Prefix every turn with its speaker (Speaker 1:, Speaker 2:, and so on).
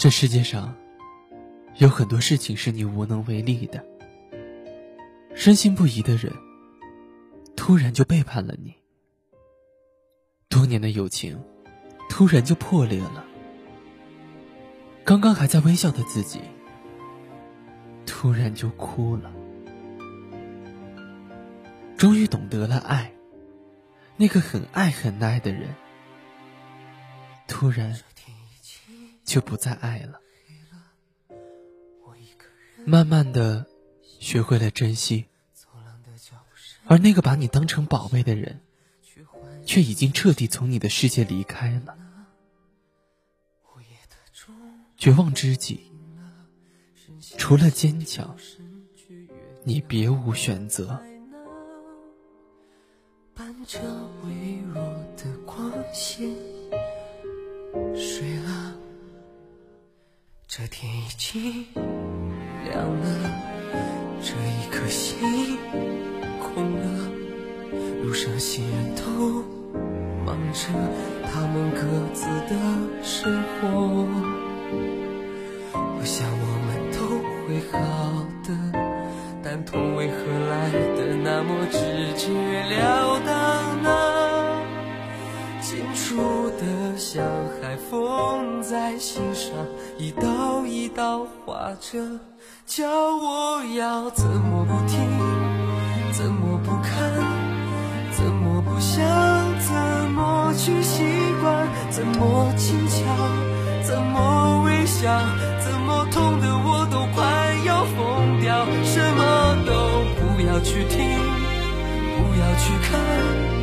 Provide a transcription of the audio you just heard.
Speaker 1: 这世界上有很多事情是你无能为力的。深信不疑的人，突然就背叛了你；多年的友情，突然就破裂了；刚刚还在微笑的自己，突然就哭了。终于懂得了爱，那个很爱很爱的人，突然就不再爱了。慢慢的，学会了珍惜，
Speaker 2: 而
Speaker 1: 那个把你当成宝贝的人，
Speaker 2: 却已经
Speaker 1: 彻底从你的世界离开了。绝望之际，
Speaker 2: 除了坚强，你别
Speaker 1: 无选择。
Speaker 2: 这微弱的光线睡了，这天已经亮了，这一颗心空了，路上行人都忙着他们各自的生活，我想我们都会好的。但痛为何来的缝在心上，一刀一刀划着，叫我要怎么不听，怎么不看，怎么不想，怎么去习惯，怎么轻巧，怎么微笑，怎么痛的我都快要疯掉，什么都不要去听，不要去看。